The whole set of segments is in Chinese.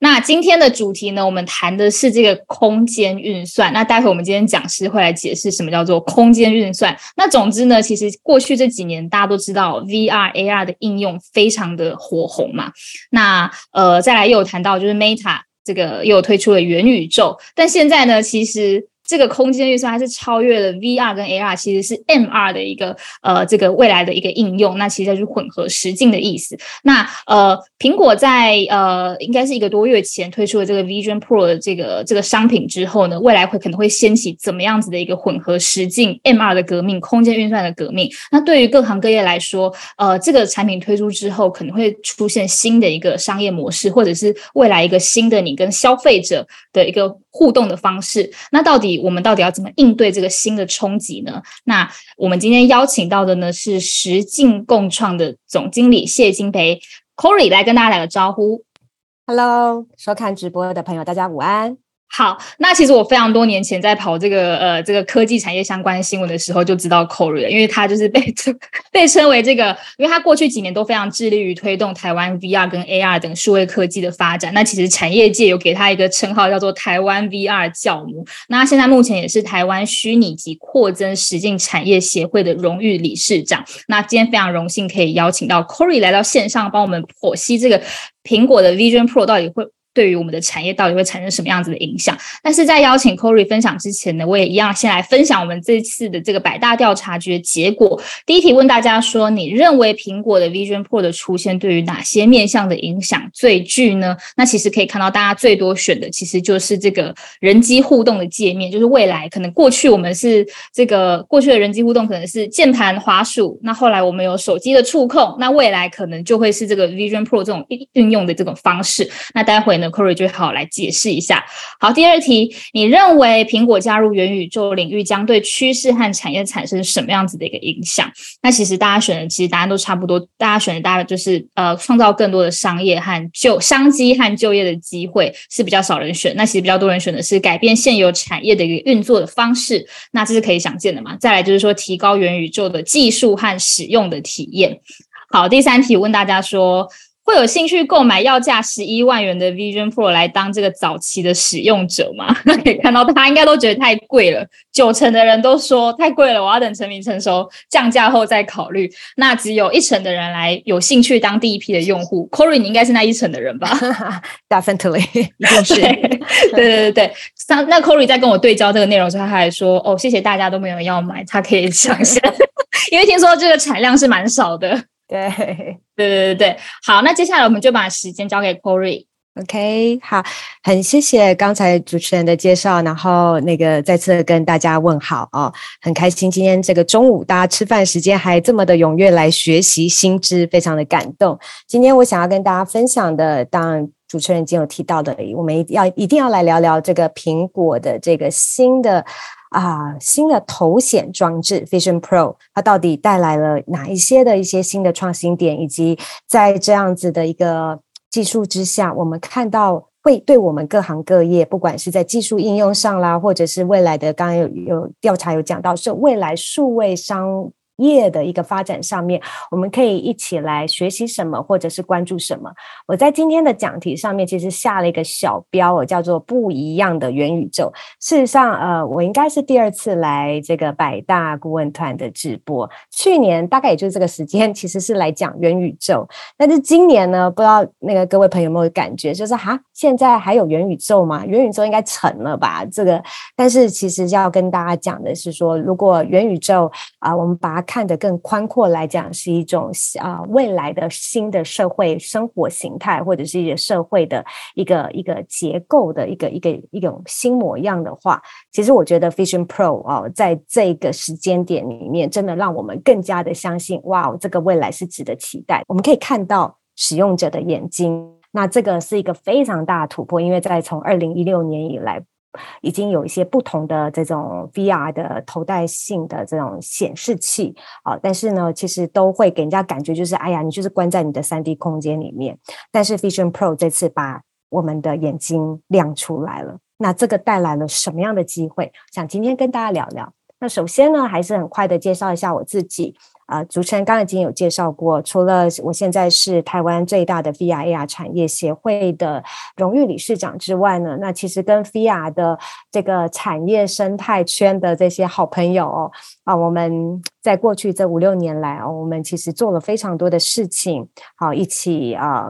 那今天的主题呢，我们谈的是这个空间运算。那待会我们今天讲师会来解释什么叫做空间运算。那总之呢，其实过去这几年大家都知道 VR、AR 的应用非常的火红嘛。那呃，再来又有谈到就是 Meta 这个又推出了元宇宙，但现在呢，其实。这个空间运算还是超越了 VR 跟 AR，其实是 MR 的一个呃这个未来的一个应用。那其实就是混合实境的意思。那呃，苹果在呃应该是一个多月前推出了这个 Vision Pro 的这个这个商品之后呢，未来会可能会掀起怎么样子的一个混合实境 MR 的革命，空间运算的革命。那对于各行各业来说，呃，这个产品推出之后，可能会出现新的一个商业模式，或者是未来一个新的你跟消费者的一个互动的方式。那到底？我们到底要怎么应对这个新的冲击呢？那我们今天邀请到的呢是实境共创的总经理谢金培 Corey 来跟大家打个招呼。Hello，收看直播的朋友，大家午安。好，那其实我非常多年前在跑这个呃这个科技产业相关新闻的时候就知道 Corey 了，因为他就是被被称为这个，因为他过去几年都非常致力于推动台湾 VR 跟 AR 等数位科技的发展。那其实产业界有给他一个称号叫做台湾 VR 教母。那现在目前也是台湾虚拟及扩增实境产业协会的荣誉理事长。那今天非常荣幸可以邀请到 Corey 来到线上，帮我们剖析这个苹果的 Vision Pro 到底会。对于我们的产业到底会产生什么样子的影响？但是在邀请 Corey 分享之前呢，我也一样先来分享我们这次的这个百大调查局的结果。第一题问大家说，你认为苹果的 Vision Pro 的出现对于哪些面向的影响最巨呢？那其实可以看到，大家最多选的其实就是这个人机互动的界面，就是未来可能过去我们是这个过去的人机互动可能是键盘、滑鼠，那后来我们有手机的触控，那未来可能就会是这个 Vision Pro 这种运用的这种方式。那待会呢？Corey 就好来解释一下。好，第二题，你认为苹果加入元宇宙领域将对趋势和产业产生什么样子的一个影响？那其实大家选的其实答案都差不多，大家选的大概就是呃，创造更多的商业和就商机和就业的机会是比较少人选。那其实比较多人选的是改变现有产业的一个运作的方式。那这是可以想见的嘛？再来就是说提高元宇宙的技术和使用的体验。好，第三题问大家说。会有兴趣购买要价十一万元的 Vision Pro 来当这个早期的使用者吗？那可以看到，大家应该都觉得太贵了，九成的人都说太贵了，我要等成名成熟降价后再考虑。那只有一成的人来有兴趣当第一批的用户。Corey，你应该是那一成的人吧？Definitely，一定是。对对对对，那那 Corey 在跟我对焦这个内容时，他还说：“哦，谢谢大家都没有要买，他可以想象，因为听说这个产量是蛮少的。”对 对对对对，好，那接下来我们就把时间交给 Corey。OK，好，很谢谢刚才主持人的介绍，然后那个再次跟大家问好哦，很开心今天这个中午大家吃饭时间还这么的踊跃来学习新知，非常的感动。今天我想要跟大家分享的，当然主持人已经有提到的，我们要一定要来聊聊这个苹果的这个新的。啊，新的头显装置，Fision Pro，它到底带来了哪一些的一些新的创新点，以及在这样子的一个技术之下，我们看到会对我们各行各业，不管是在技术应用上啦，或者是未来的，刚刚有有调查有讲到，是未来数位商。业的一个发展上面，我们可以一起来学习什么，或者是关注什么。我在今天的讲题上面其实下了一个小标，我叫做“不一样的元宇宙”。事实上，呃，我应该是第二次来这个百大顾问团的直播。去年大概也就是这个时间，其实是来讲元宇宙。但是今年呢，不知道那个各位朋友有没有感觉，就是哈，现在还有元宇宙吗？元宇宙应该成了吧？这个，但是其实要跟大家讲的是说，如果元宇宙啊，我们把它看得更宽阔来讲，是一种啊未来的新的社会生活形态，或者是一个社会的一个一个结构的一个一个一种新模样的话，其实我觉得 Vision Pro 哦，在这个时间点里面，真的让我们更加的相信，哇，这个未来是值得期待。我们可以看到使用者的眼睛，那这个是一个非常大的突破，因为在从二零一六年以来。已经有一些不同的这种 VR 的头戴性的这种显示器啊，但是呢，其实都会给人家感觉就是，哎呀，你就是关在你的三 D 空间里面。但是 Vision Pro 这次把我们的眼睛亮出来了，那这个带来了什么样的机会？想今天跟大家聊聊。那首先呢，还是很快的介绍一下我自己。啊，主持人刚刚已经有介绍过，除了我现在是台湾最大的 VR AR 产业协会的荣誉理事长之外呢，那其实跟 VR 的这个产业生态圈的这些好朋友啊，我们在过去这五六年来哦，我们其实做了非常多的事情，好一起啊。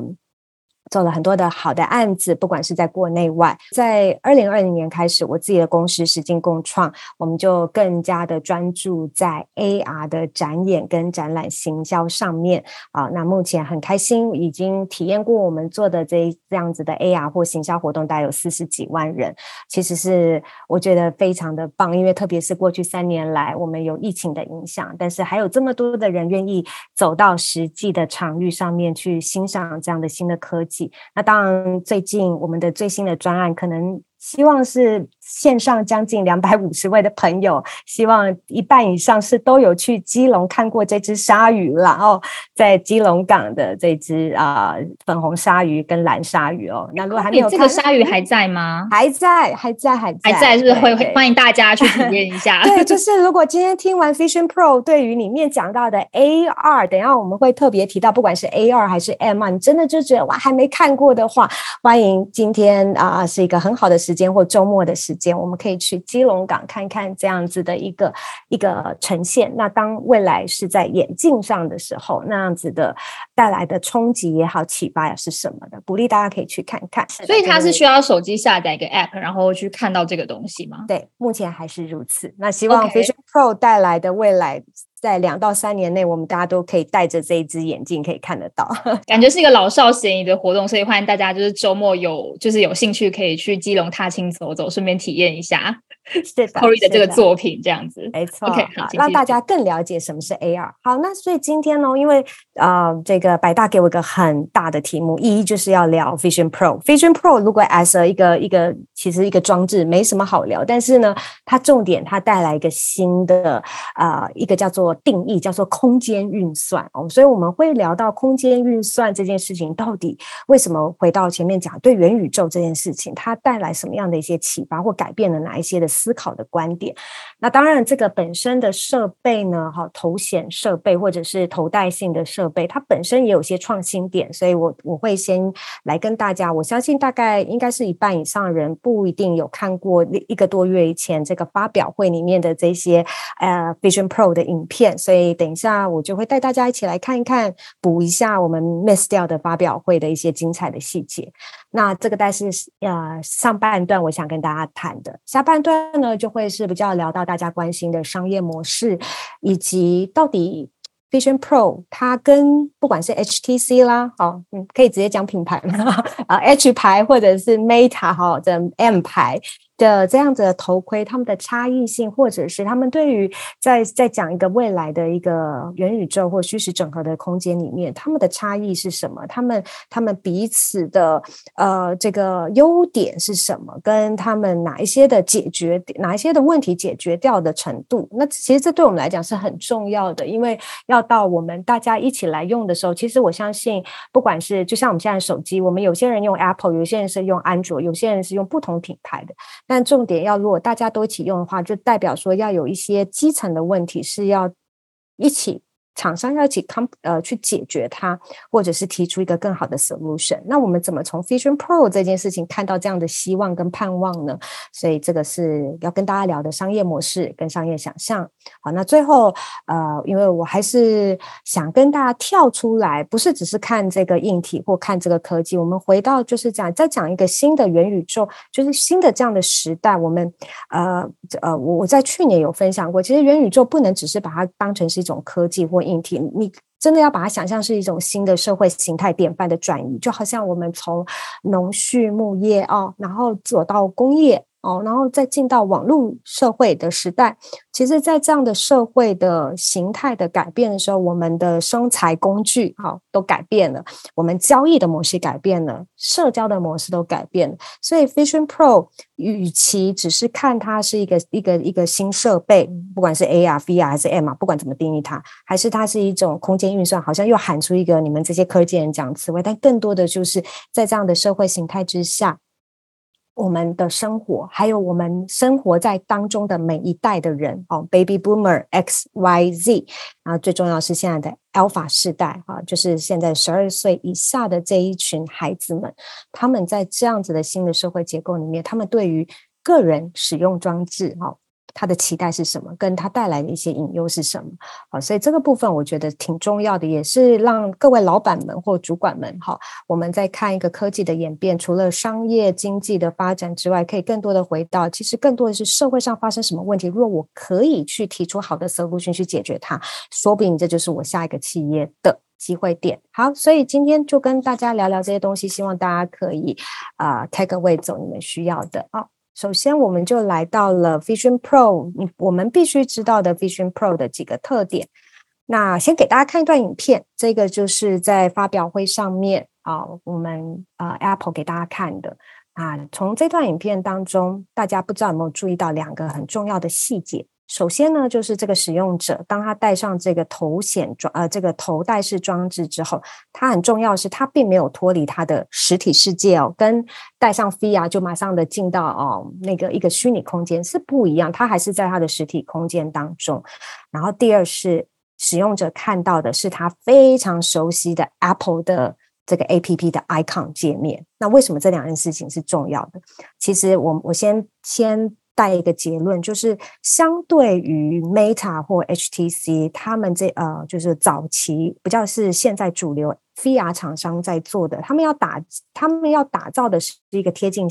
做了很多的好的案子，不管是在国内外，在二零二零年开始，我自己的公司实境共创，我们就更加的专注在 AR 的展演跟展览行销上面啊。那目前很开心，已经体验过我们做的这这样子的 AR 或行销活动，大概有四十几万人，其实是我觉得非常的棒，因为特别是过去三年来，我们有疫情的影响，但是还有这么多的人愿意走到实际的场域上面去欣赏这样的新的科技。那当然，最近我们的最新的专案可能。希望是线上将近两百五十位的朋友，希望一半以上是都有去基隆看过这只鲨鱼然后，在基隆港的这只啊粉红鲨鱼跟蓝鲨鱼哦。那如果还没有，这个鲨鱼还在吗？还在，还在，还在，还在，是不是会欢迎大家去体验一下？对，就是如果今天听完 Vision Pro，对于里面讲到的 AR，等下我们会特别提到，不管是 AR 还是 MR，你真的就觉得哇还没看过的话，欢迎今天啊是一个很好的。时间或周末的时间，我们可以去基隆港看看这样子的一个一个呈现。那当未来是在眼镜上的时候，那样子的带来的冲击也好，启发呀是什么的？鼓励大家可以去看看。所以它是需要手机下载一个 App，然后去看到这个东西吗？对，目前还是如此。那希望 Vision Pro 带来的未来。在两到三年内，我们大家都可以戴着这一只眼镜，可以看得到，感觉是一个老少咸宜的活动，所以欢迎大家就是周末有就是有兴趣可以去基隆踏青走走，顺便体验一下。是的，Corey 的这个作品这样子，没错。OK，好，让大家更了解什么是 AR。好，那所以今天呢，因为呃，这个百大给我一个很大的题目，一就是要聊 Vision Pro。Vision Pro 如果 as 一个一个其实一个装置没什么好聊，但是呢，它重点它带来一个新的啊一个叫做定义，叫做空间运算哦。所以我们会聊到空间运算这件事情，到底为什么回到前面讲对元宇宙这件事情，它带来什么样的一些启发或改变了哪一些的。思考的观点，那当然，这个本身的设备呢，哈，头显设备或者是头戴性的设备，它本身也有些创新点，所以我我会先来跟大家，我相信大概应该是一半以上人不一定有看过一个多月以前这个发表会里面的这些呃 Vision Pro 的影片，所以等一下我就会带大家一起来看一看，补一下我们 miss 掉的发表会的一些精彩的细节。那这个但是呃上半段我想跟大家谈的，下半段呢就会是比较聊到大家关心的商业模式，以及到底 Vision Pro 它跟不管是 HTC 啦，好，嗯，可以直接讲品牌嘛，啊 H 牌或者是 Meta 哈的 M 牌。的这样子的头盔，他们的差异性，或者是他们对于在在讲一个未来的一个元宇宙或虚实整合的空间里面，他们的差异是什么？他们他们彼此的呃这个优点是什么？跟他们哪一些的解决哪一些的问题解决掉的程度？那其实这对我们来讲是很重要的，因为要到我们大家一起来用的时候，其实我相信，不管是就像我们现在手机，我们有些人用 Apple，有些人是用安卓，有些人是用不同品牌的。但重点要，如果大家都一起用的话，就代表说要有一些基层的问题是要一起。厂商要一起 com 呃去解决它，或者是提出一个更好的 solution。那我们怎么从 Vision Pro 这件事情看到这样的希望跟盼望呢？所以这个是要跟大家聊的商业模式跟商业想象。好，那最后呃，因为我还是想跟大家跳出来，不是只是看这个硬体或看这个科技，我们回到就是讲再讲一个新的元宇宙，就是新的这样的时代。我们呃呃，我我在去年有分享过，其实元宇宙不能只是把它当成是一种科技或硬体，你真的要把它想象是一种新的社会形态典范的转移，就好像我们从农畜牧业哦，然后走到工业，哦，然后再进到网络社会的时代，其实，在这样的社会的形态的改变的时候，我们的生财工具哈都改变了，我们交易的模式改变了，社交的模式都改变了。所以，Vision Pro 与其只是看它是一个一个一个新设备，不管是 AR、VR 还是 M 不管怎么定义它，还是它是一种空间运算，好像又喊出一个你们这些科技人讲词汇，但更多的就是在这样的社会形态之下。我们的生活，还有我们生活在当中的每一代的人哦，Baby Boomer X Y Z，啊，最重要是现在的 Alpha 世代啊，就是现在十二岁以下的这一群孩子们，他们在这样子的新的社会结构里面，他们对于个人使用装置哈。他的期待是什么？跟他带来的一些隐忧是什么？好，所以这个部分我觉得挺重要的，也是让各位老板们或主管们哈，我们在看一个科技的演变，除了商业经济的发展之外，可以更多的回到，其实更多的是社会上发生什么问题。如果我可以去提出好的 solution 去解决它，说不定这就是我下一个企业的机会点。好，所以今天就跟大家聊聊这些东西，希望大家可以啊 take away 走你们需要的啊。首先，我们就来到了 Vision Pro，你我们必须知道的 Vision Pro 的几个特点。那先给大家看一段影片，这个就是在发表会上面啊，我们呃 Apple 给大家看的啊。从这段影片当中，大家不知道有没有注意到两个很重要的细节。首先呢，就是这个使用者，当他戴上这个头显装呃这个头戴式装置之后，它很重要的是，它并没有脱离它的实体世界哦，跟戴上 VR 就马上的进到哦那个一个虚拟空间是不一样，它还是在它的实体空间当中。然后第二是使用者看到的是他非常熟悉的 Apple 的这个 APP 的 icon 界面。那为什么这两件事情是重要的？其实我我先先。带一个结论，就是相对于 Meta 或 HTC，他们这呃，就是早期比较是现在主流 VR 厂商在做的，他们要打，他们要打造的是一个贴近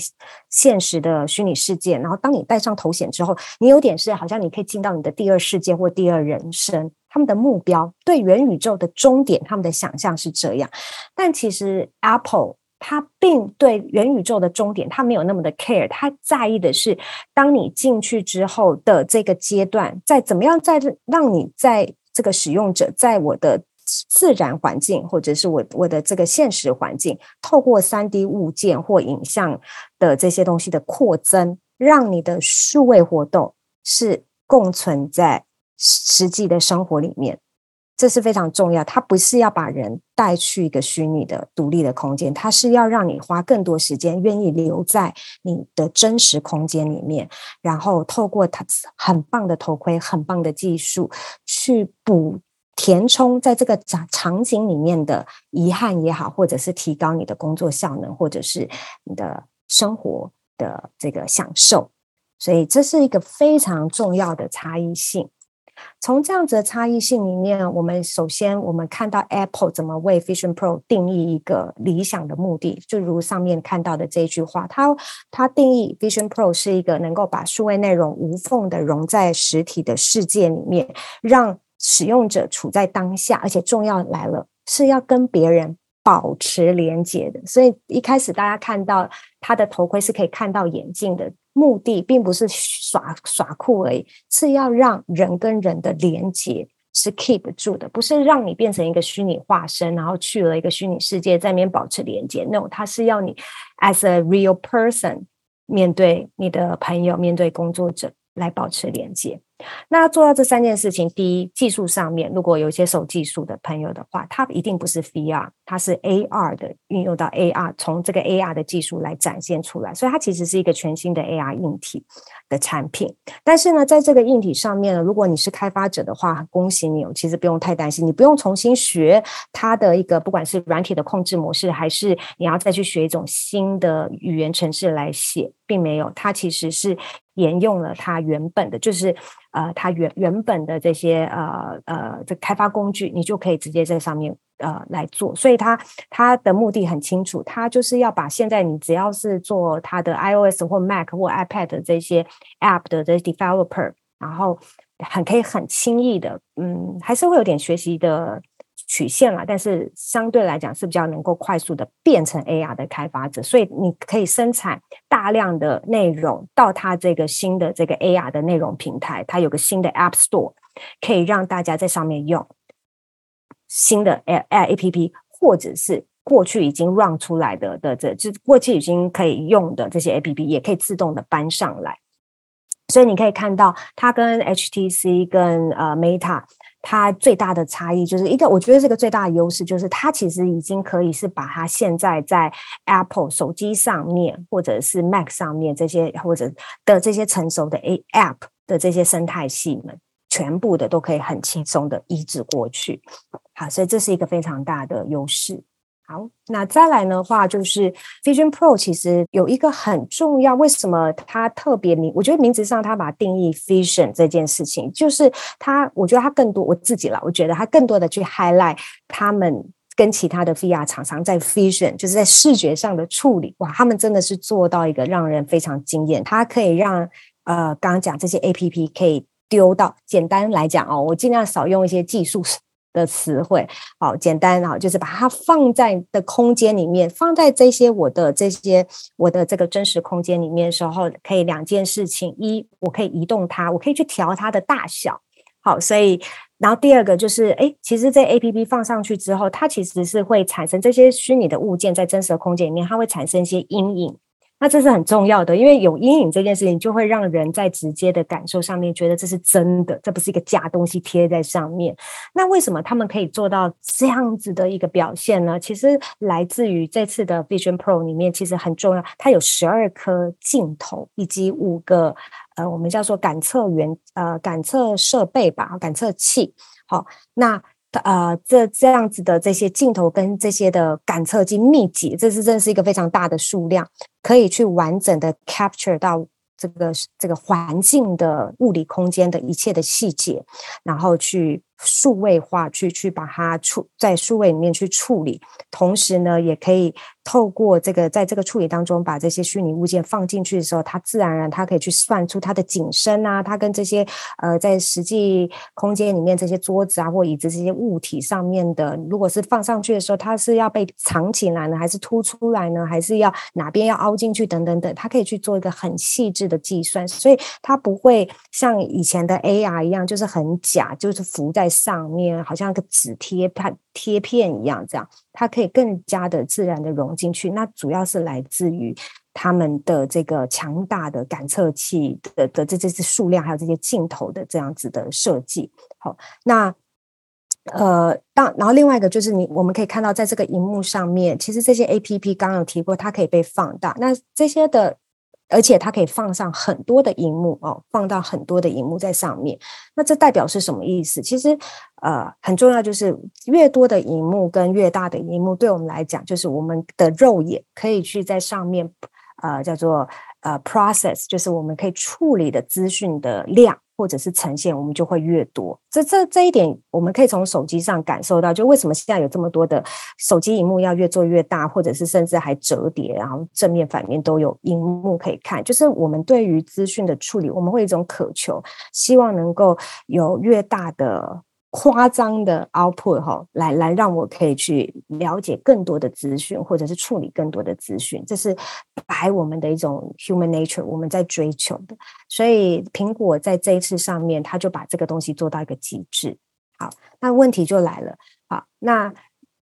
现实的虚拟世界。然后，当你戴上头显之后，你有点是好像你可以进到你的第二世界或第二人生。他们的目标对元宇宙的终点，他们的想象是这样，但其实 Apple。他并对元宇宙的终点，他没有那么的 care，他在意的是，当你进去之后的这个阶段，在怎么样在让你在这个使用者，在我的自然环境或者是我我的这个现实环境，透过三 D 物件或影像的这些东西的扩增，让你的数位活动是共存在实际的生活里面。这是非常重要，它不是要把人带去一个虚拟的独立的空间，它是要让你花更多时间，愿意留在你的真实空间里面，然后透过它很棒的头盔、很棒的技术去补填充在这个场场景里面的遗憾也好，或者是提高你的工作效能，或者是你的生活的这个享受，所以这是一个非常重要的差异性。从这样子的差异性里面，我们首先我们看到 Apple 怎么为 Vision Pro 定义一个理想的目的，就如上面看到的这一句话，它它定义 Vision Pro 是一个能够把数位内容无缝的融在实体的世界里面，让使用者处在当下，而且重要来了，是要跟别人保持连接的。所以一开始大家看到它的头盔是可以看到眼镜的。目的并不是耍耍酷而已，是要让人跟人的连接是 keep 住的，不是让你变成一个虚拟化身，然后去了一个虚拟世界在那边保持连接。No，它是要你 as a real person 面对你的朋友，面对工作者来保持连接。那做到这三件事情，第一，技术上面，如果有一些手技术的朋友的话，它一定不是 VR，它是 AR 的运用到 AR，从这个 AR 的技术来展现出来，所以它其实是一个全新的 AR 硬体的产品。但是呢，在这个硬体上面呢，如果你是开发者的话，恭喜你，其实不用太担心，你不用重新学它的一个不管是软体的控制模式，还是你要再去学一种新的语言程式来写，并没有，它其实是沿用了它原本的，就是。呃，它原原本的这些呃呃这开发工具，你就可以直接在上面呃来做，所以它它的目的很清楚，它就是要把现在你只要是做它的 iOS 或 Mac 或 iPad 这些 App 的这些 developer，然后很可以很轻易的，嗯，还是会有点学习的曲线了，但是相对来讲是比较能够快速的变成 AR 的开发者，所以你可以生产大量的内容到它这个新的这个 AR 的内容平台，它有个新的 App Store，可以让大家在上面用新的 A A P P，或者是过去已经 run 出来的的这，就过去已经可以用的这些 A P P，也可以自动的搬上来。所以你可以看到，它跟 HTC 跟呃 Meta。它最大的差异就是一个，我觉得这个最大的优势就是它其实已经可以是把它现在在 Apple 手机上面或者是 Mac 上面这些或者的这些成熟的 A App 的这些生态系们，全部的都可以很轻松的移植过去。好，所以这是一个非常大的优势。好，那再来的话，就是 Vision Pro 其实有一个很重要，为什么它特别名？我觉得名字上它把它定义 Vision 这件事情，就是它，我觉得它更多我自己了，我觉得它更多的去 highlight 他们跟其他的 VR 厂商在 Vision，就是在视觉上的处理，哇，他们真的是做到一个让人非常惊艳。它可以让呃，刚刚讲这些 APP 可以丢到，简单来讲哦，我尽量少用一些技术。的词汇，好简单啊，就是把它放在的空间里面，放在这些我的这些我的这个真实空间里面的时候，可以两件事情：一，我可以移动它，我可以去调它的大小。好，所以然后第二个就是，哎，其实这 A P P 放上去之后，它其实是会产生这些虚拟的物件在真实的空间里面，它会产生一些阴影。那这是很重要的，因为有阴影这件事情，就会让人在直接的感受上面觉得这是真的，这不是一个假东西贴在上面。那为什么他们可以做到这样子的一个表现呢？其实来自于这次的 Vision Pro 里面，其实很重要，它有十二颗镜头以及五个呃，我们叫做感测源呃感测设备吧，感测器。好，那。呃，这这样子的这些镜头跟这些的感测机密集，这是真是一个非常大的数量，可以去完整的 capture 到这个这个环境的物理空间的一切的细节，然后去。数位化去去把它处在数位里面去处理，同时呢，也可以透过这个在这个处理当中，把这些虚拟物件放进去的时候，它自然而然它可以去算出它的景深啊，它跟这些呃在实际空间里面这些桌子啊或椅子这些物体上面的，如果是放上去的时候，它是要被藏起来呢，还是凸出来呢，还是要哪边要凹进去等等等，它可以去做一个很细致的计算，所以它不会像以前的 AR 一样，就是很假，就是浮在。上面好像个纸贴片贴片一样，这样它可以更加的自然的融进去。那主要是来自于他们的这个强大的感测器的的这这些数量，还有这些镜头的这样子的设计。好，那呃，当然后另外一个就是你我们可以看到，在这个荧幕上面，其实这些 A P P 刚刚有提过，它可以被放大。那这些的。而且它可以放上很多的荧幕哦，放到很多的荧幕在上面。那这代表是什么意思？其实，呃，很重要就是越多的荧幕跟越大的荧幕，对我们来讲，就是我们的肉眼可以去在上面，呃，叫做呃 process，就是我们可以处理的资讯的量。或者是呈现，我们就会越多。这这这一点，我们可以从手机上感受到。就为什么现在有这么多的手机荧幕要越做越大，或者是甚至还折叠，然后正面反面都有荧幕可以看。就是我们对于资讯的处理，我们会一种渴求，希望能够有越大的。夸张的 output 哈，来来让我可以去了解更多的资讯，或者是处理更多的资讯，这是白我们的一种 human nature，我们在追求的。所以苹果在这一次上面，他就把这个东西做到一个极致。好，那问题就来了，好，那。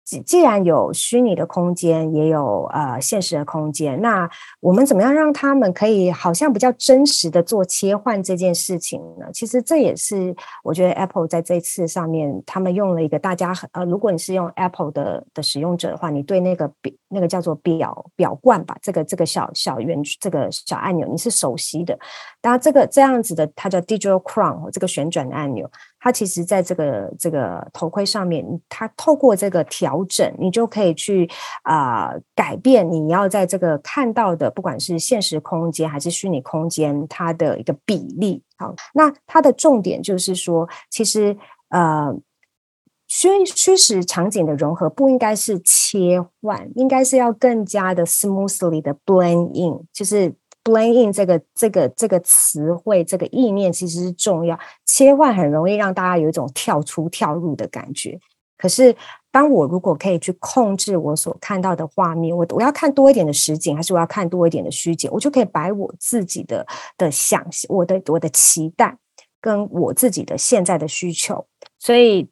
既既然有虚拟的空间，也有呃现实的空间，那我们怎么样让他们可以好像比较真实的做切换这件事情呢？其实这也是我觉得 Apple 在这次上面，他们用了一个大家呃，如果你是用 Apple 的的使用者的话，你对那个表那个叫做表表冠吧，这个这个小小圆这个小按钮你是熟悉的。当然，这个这样子的它叫 Digital Crown 这个旋转的按钮。它其实在这个这个头盔上面，它透过这个调整，你就可以去啊改变你要在这个看到的，不管是现实空间还是虚拟空间，它的一个比例。好，那它的重点就是说，其实呃虚虚实场景的融合不应该是切换，应该是要更加的 smoothly 的 blend in，就是。Blend in 这个这个这个词汇，这个意念其实是重要。切换很容易让大家有一种跳出跳入的感觉。可是当我如果可以去控制我所看到的画面，我我要看多一点的实景，还是我要看多一点的虚景，我就可以把我自己的的想我的我的期待跟我自己的现在的需求，所以。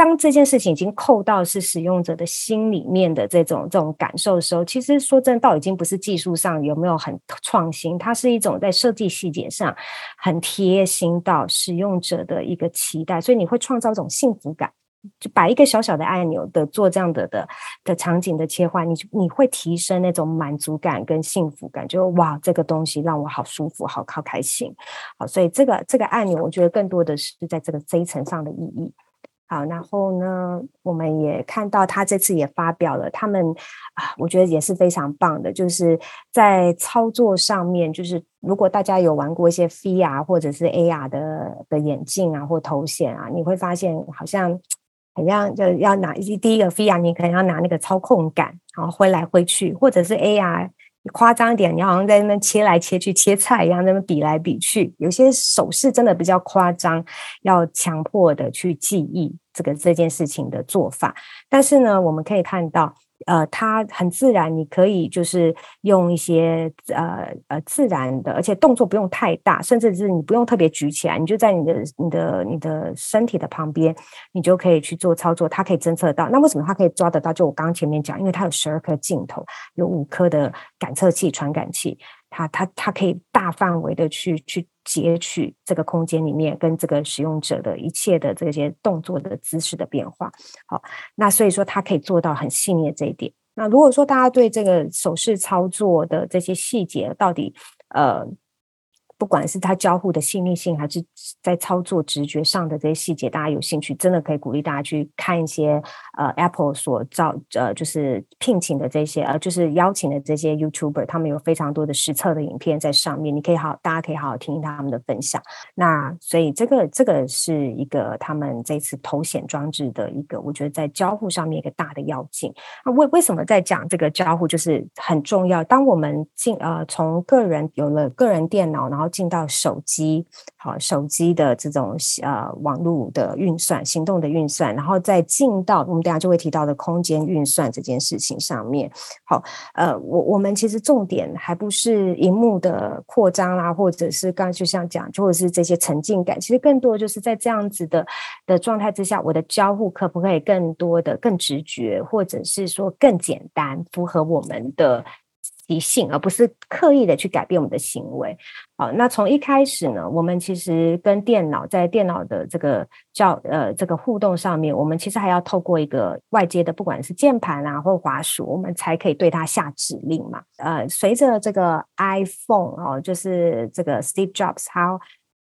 当这件事情已经扣到是使用者的心里面的这种这种感受的时候，其实说真的，倒已经不是技术上有没有很创新，它是一种在设计细节上很贴心到使用者的一个期待，所以你会创造一种幸福感。就把一个小小的按钮的做这样的的的场景的切换，你你会提升那种满足感跟幸福感，就哇，这个东西让我好舒服，好好开心。好，所以这个这个按钮，我觉得更多的是在这个这一层上的意义。好，然后呢，我们也看到他这次也发表了，他们啊，我觉得也是非常棒的，就是在操作上面，就是如果大家有玩过一些 VR 或者是 AR 的的眼镜啊或头显啊，你会发现好像好像就要拿第一个 VR，你可能要拿那个操控杆，然后挥来挥去，或者是 AR。夸张一点，你好像在那边切来切去切菜一样，那边比来比去，有些手势真的比较夸张，要强迫的去记忆这个这件事情的做法。但是呢，我们可以看到。呃，它很自然，你可以就是用一些呃呃自然的，而且动作不用太大，甚至是你不用特别举起来，你就在你的你的你的身体的旁边，你就可以去做操作。它可以侦测到，那为什么它可以抓得到？就我刚刚前面讲，因为它有十二颗镜头，有五颗的感测器、传感器。它它它可以大范围的去去截取这个空间里面跟这个使用者的一切的这些动作的姿势的变化，好，那所以说它可以做到很细腻的这一点。那如果说大家对这个手势操作的这些细节到底呃。不管是它交互的细腻性，还是在操作直觉上的这些细节，大家有兴趣，真的可以鼓励大家去看一些呃，Apple 所招呃，就是聘请的这些呃，就是邀请的这些 YouTuber，他们有非常多的实测的影片在上面，你可以好，大家可以好好听听他们的分享。那所以这个这个是一个他们这次头显装置的一个，我觉得在交互上面一个大的要件。那为为什么在讲这个交互就是很重要？当我们进呃从个人有了个人电脑，然后进到手机，好，手机的这种呃网络的运算、行动的运算，然后再进到我们的家就会提到的空间运算这件事情上面。好，呃，我我们其实重点还不是荧幕的扩张啦，或者是刚刚就像讲，或者是这些沉浸感，其实更多就是在这样子的的状态之下，我的交互可不可以更多的、更直觉，或者是说更简单，符合我们的。习性，而不是刻意的去改变我们的行为。好，那从一开始呢，我们其实跟电脑在电脑的这个叫呃这个互动上面，我们其实还要透过一个外接的，不管是键盘啊或滑鼠，我们才可以对它下指令嘛。呃，随着这个 iPhone 哦，就是这个 Steve Jobs 他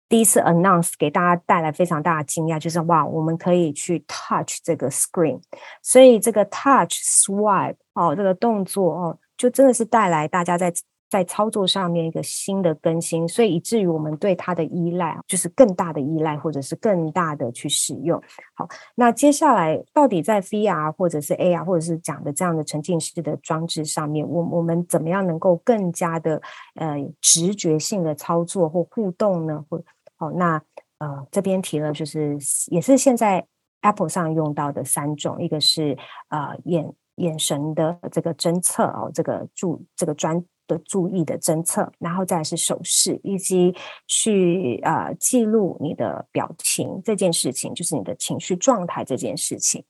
第一次 announce 给大家带来非常大的惊讶，就是哇，我们可以去 touch 这个 screen，所以这个 touch swipe 哦，这个动作哦。就真的是带来大家在在操作上面一个新的更新，所以以至于我们对它的依赖就是更大的依赖，或者是更大的去使用。好，那接下来到底在 VR 或者是 AR 或者是讲的这样的沉浸式的装置上面，我我们怎么样能够更加的呃直觉性的操作或互动呢？或好，那呃这边提了就是也是现在 Apple 上用到的三种，一个是呃眼。眼神的这个侦测哦，这个注这个专的注意的侦测，然后再是手势，以及去呃记录你的表情这件事情，就是你的情绪状态这件事情。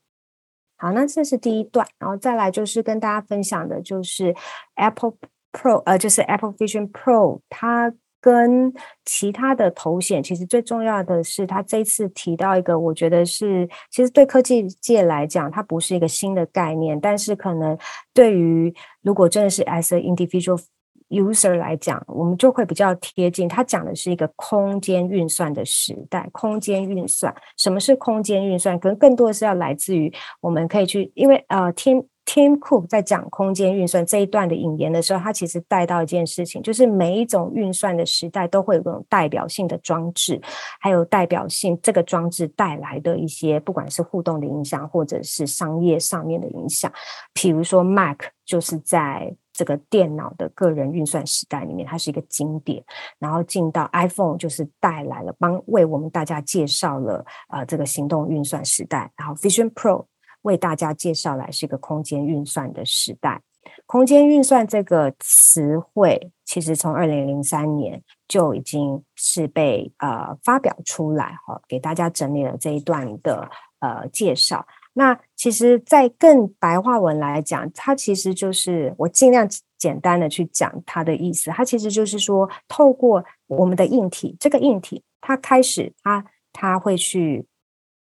好，那这是第一段，然后再来就是跟大家分享的，就是 Apple Pro，呃，就是 Apple Vision Pro，它。跟其他的头衔，其实最重要的是，他这次提到一个，我觉得是，其实对科技界来讲，它不是一个新的概念，但是可能对于如果真的是 as a individual user 来讲，我们就会比较贴近。他讲的是一个空间运算的时代，空间运算，什么是空间运算？可能更多的是要来自于我们可以去，因为呃，天。Tim Cook 在讲空间运算这一段的引言的时候，他其实带到一件事情，就是每一种运算的时代都会有种代表性的装置，还有代表性这个装置带来的一些，不管是互动的影响，或者是商业上面的影响。比如说 Mac 就是在这个电脑的个人运算时代里面，它是一个经典。然后进到 iPhone，就是带来了帮为我们大家介绍了呃这个行动运算时代。然后 Vision Pro。为大家介绍来是一个空间运算的时代。空间运算这个词汇，其实从二零零三年就已经是被呃发表出来，哈，给大家整理了这一段的呃介绍。那其实，在更白话文来讲，它其实就是我尽量简单的去讲它的意思。它其实就是说，透过我们的硬体，这个硬体它开始，它它会去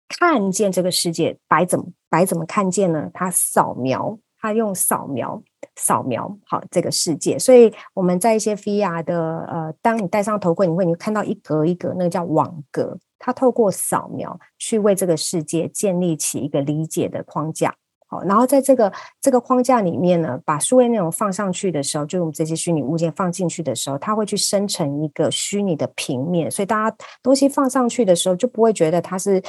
看见这个世界，白怎么白怎么看见呢？它扫描。他用扫描扫描好这个世界，所以我们在一些 VR 的呃，当你戴上头盔，你会你会看到一格一格，那个叫网格。它透过扫描去为这个世界建立起一个理解的框架。好，然后在这个这个框架里面呢，把数位内容放上去的时候，就我们这些虚拟物件放进去的时候，它会去生成一个虚拟的平面。所以大家东西放上去的时候，就不会觉得它是。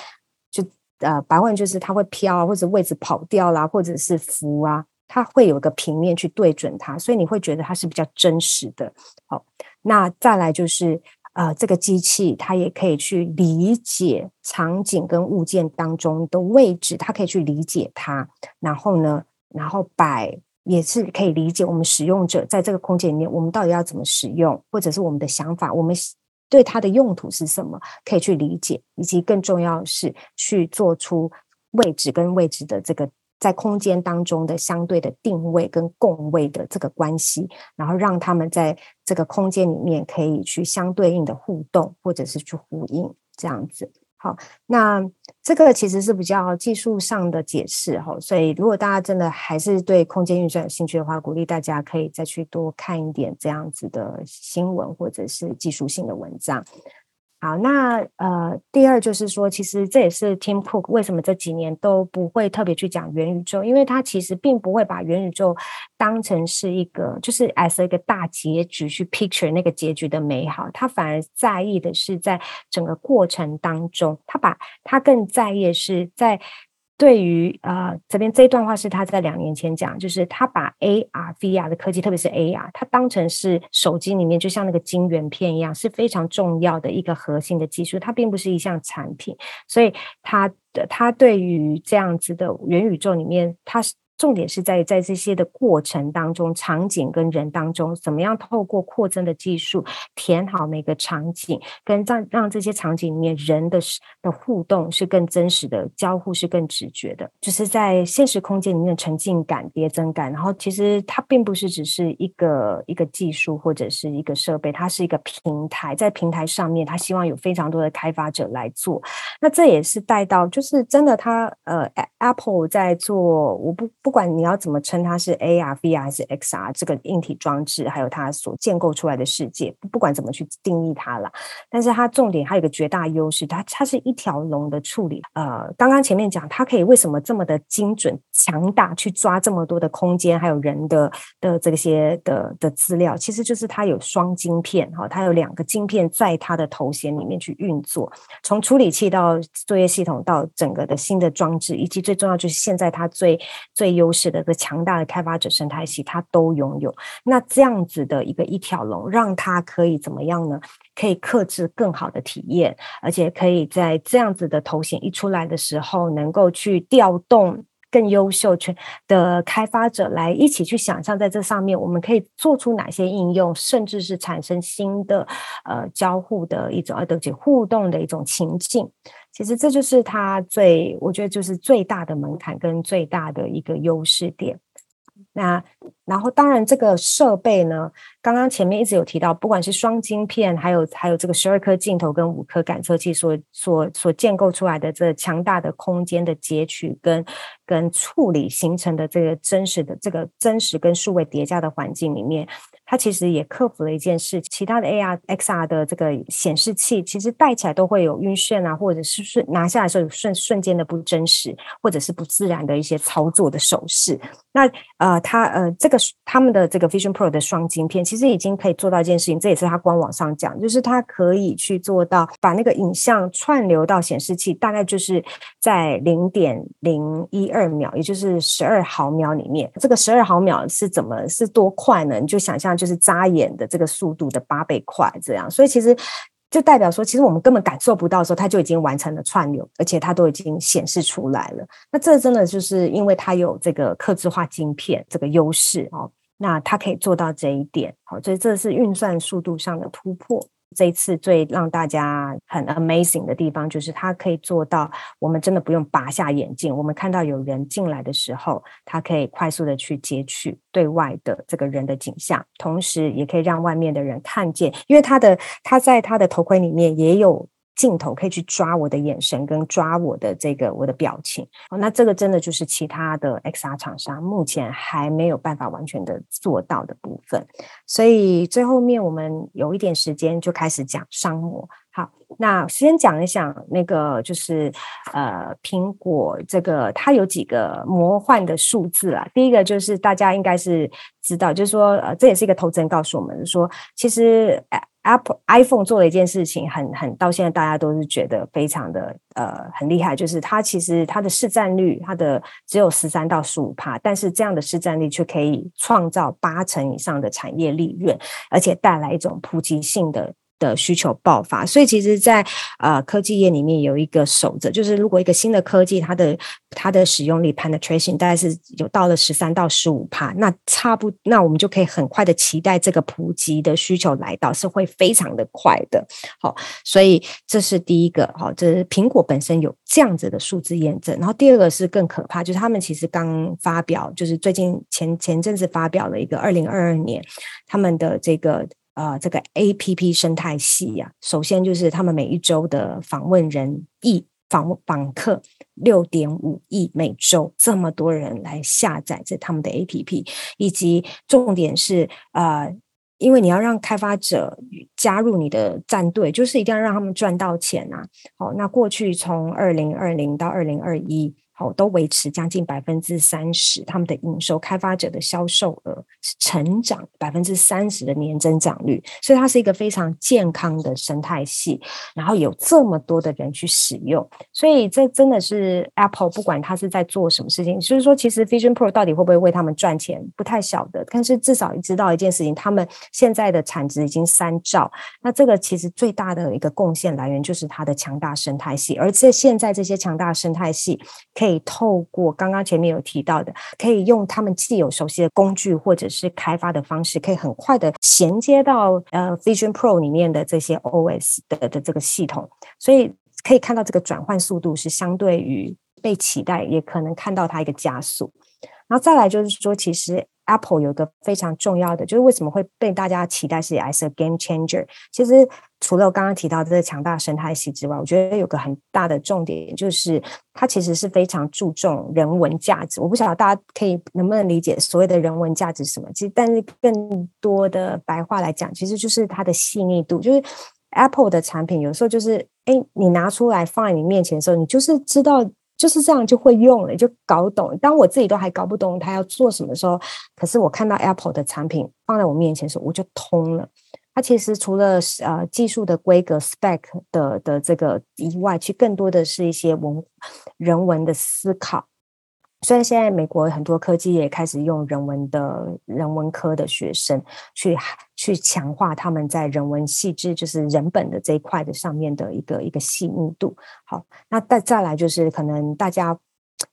呃，白问就是它会飘啊，或者位置跑掉啦，或者是浮啊，它会有个平面去对准它，所以你会觉得它是比较真实的。好，那再来就是呃，这个机器它也可以去理解场景跟物件当中的位置，它可以去理解它，然后呢，然后摆也是可以理解我们使用者在这个空间里面，我们到底要怎么使用，或者是我们的想法，我们。对它的用途是什么，可以去理解，以及更重要是去做出位置跟位置的这个在空间当中的相对的定位跟共位的这个关系，然后让他们在这个空间里面可以去相对应的互动，或者是去呼应这样子。好，那这个其实是比较技术上的解释哈，所以如果大家真的还是对空间运算有兴趣的话，鼓励大家可以再去多看一点这样子的新闻或者是技术性的文章。好，那呃，第二就是说，其实这也是 Tim Cook 为什么这几年都不会特别去讲元宇宙，因为他其实并不会把元宇宙当成是一个就是 as 一个大结局去 picture 那个结局的美好，他反而在意的是在整个过程当中，他把他更在意的是在。对于呃这边这一段话是他在两年前讲，就是他把 AR、VR 的科技，特别是 AR，他当成是手机里面就像那个晶圆片一样，是非常重要的一个核心的技术。它并不是一项产品，所以他的他对于这样子的元宇宙里面，他是。重点是在在这些的过程当中，场景跟人当中，怎么样透过扩增的技术填好每个场景，跟让让这些场景里面人的的互动是更真实的，交互是更直觉的，就是在现实空间里面的沉浸感、叠增感。然后其实它并不是只是一个一个技术或者是一个设备，它是一个平台，在平台上面，它希望有非常多的开发者来做。那这也是带到，就是真的，它呃，Apple 在做，我不。不管你要怎么称它是 AR、VR 还是 XR 这个硬体装置，还有它所建构出来的世界，不管怎么去定义它了，但是它重点还有个绝大优势，它它是一条龙的处理。呃，刚刚前面讲它可以为什么这么的精准、强大，去抓这么多的空间，还有人的的这些的的资料，其实就是它有双晶片哈，它有两个晶片在它的头衔里面去运作，从处理器到作业系统到整个的新的装置，以及最重要就是现在它最最优势的一、个强大的开发者生态系，它都拥有。那这样子的一个一条龙，让它可以怎么样呢？可以克制更好的体验，而且可以在这样子的头衔一出来的时候，能够去调动更优秀全的开发者来一起去想象，在这上面我们可以做出哪些应用，甚至是产生新的呃交互的一种，而且互动的一种情境。其实这就是它最，我觉得就是最大的门槛跟最大的一个优势点。那然后当然这个设备呢，刚刚前面一直有提到，不管是双晶片，还有还有这个十二颗镜头跟五颗感测器所所所建构出来的这强大的空间的截取跟跟处理形成的这个真实的这个真实跟数位叠加的环境里面。它其实也克服了一件事，其他的 AR、XR 的这个显示器，其实戴起来都会有晕眩啊，或者是瞬拿下来时候瞬瞬间的不真实，或者是不自然的一些操作的手势。那呃，它呃，这个他们的这个 Vision Pro 的双晶片，其实已经可以做到一件事情，这也是它官网上讲，就是它可以去做到把那个影像串流到显示器，大概就是在零点零一二秒，也就是十二毫秒里面。这个十二毫秒是怎么是多快呢？你就想象。就是扎眼的这个速度的八倍快，这样，所以其实就代表说，其实我们根本感受不到的时候，它就已经完成了串流，而且它都已经显示出来了。那这真的就是因为它有这个刻字化晶片这个优势哦，那它可以做到这一点，好，所以这是运算速度上的突破。这一次最让大家很 amazing 的地方，就是它可以做到，我们真的不用拔下眼镜，我们看到有人进来的时候，它可以快速的去截取对外的这个人的景象，同时也可以让外面的人看见，因为它的它在它的头盔里面也有。镜头可以去抓我的眼神，跟抓我的这个我的表情。哦，那这个真的就是其他的 XR 厂商目前还没有办法完全的做到的部分。所以最后面我们有一点时间就开始讲商模。好，那先讲一讲那个就是呃苹果这个它有几个魔幻的数字啊。第一个就是大家应该是知道，就是说呃这也是一个投资人告诉我们说，其实 Apple iPhone 做了一件事情，很很到现在大家都是觉得非常的呃很厉害，就是它其实它的市占率它的只有十三到十五帕，但是这样的市占率却可以创造八成以上的产业利润，而且带来一种普及性的。的需求爆发，所以其实，在呃科技业里面有一个守则，就是如果一个新的科技，它的它的使用率 penetration 大概是有到了十三到十五帕，那差不，那我们就可以很快的期待这个普及的需求来到，是会非常的快的。好，所以这是第一个，好，这是苹果本身有这样子的数字验证。然后第二个是更可怕，就是他们其实刚发表，就是最近前前阵子发表了一个二零二二年他们的这个。呃，这个 A P P 生态系呀，首先就是他们每一周的访问人亿访访客六点五亿每周，这么多人来下载这他们的 A P P，以及重点是呃，因为你要让开发者加入你的战队，就是一定要让他们赚到钱啊。好，那过去从二零二零到二零二一。好，都维持将近百分之三十，他们的营收、开发者的销售额是成长百分之三十的年增长率，所以它是一个非常健康的生态系。然后有这么多的人去使用，所以这真的是 Apple 不管它是在做什么事情，就是说，其实 Vision Pro 到底会不会为他们赚钱，不太晓得。但是至少知道一件事情，他们现在的产值已经三兆，那这个其实最大的一个贡献来源就是它的强大生态系，而且现在这些强大生态系。可以透过刚刚前面有提到的，可以用他们既有熟悉的工具或者是开发的方式，可以很快的衔接到呃 Vision Pro 里面的这些 OS 的的这个系统，所以可以看到这个转换速度是相对于被期待，也可能看到它一个加速。然后再来就是说，其实。Apple 有一个非常重要的，就是为什么会被大家期待是 as a game changer。其实除了我刚刚提到这个强大生态系之外，我觉得有个很大的重点，就是它其实是非常注重人文价值。我不晓得大家可以能不能理解所谓的人文价值什么？其实，但是更多的白话来讲，其实就是它的细腻度。就是 Apple 的产品有时候就是，哎，你拿出来放在你面前的时候，你就是知道。就是这样就会用了，就搞懂。当我自己都还搞不懂他要做什么的时候，可是我看到 Apple 的产品放在我面前的时候，我就通了。它其实除了呃技术的规格 spec 的的这个以外，其实更多的是一些文人文的思考。虽然现在美国很多科技也开始用人文的人文科的学生去去强化他们在人文细致，就是人本的这一块的上面的一个一个细腻度。好，那再再来就是可能大家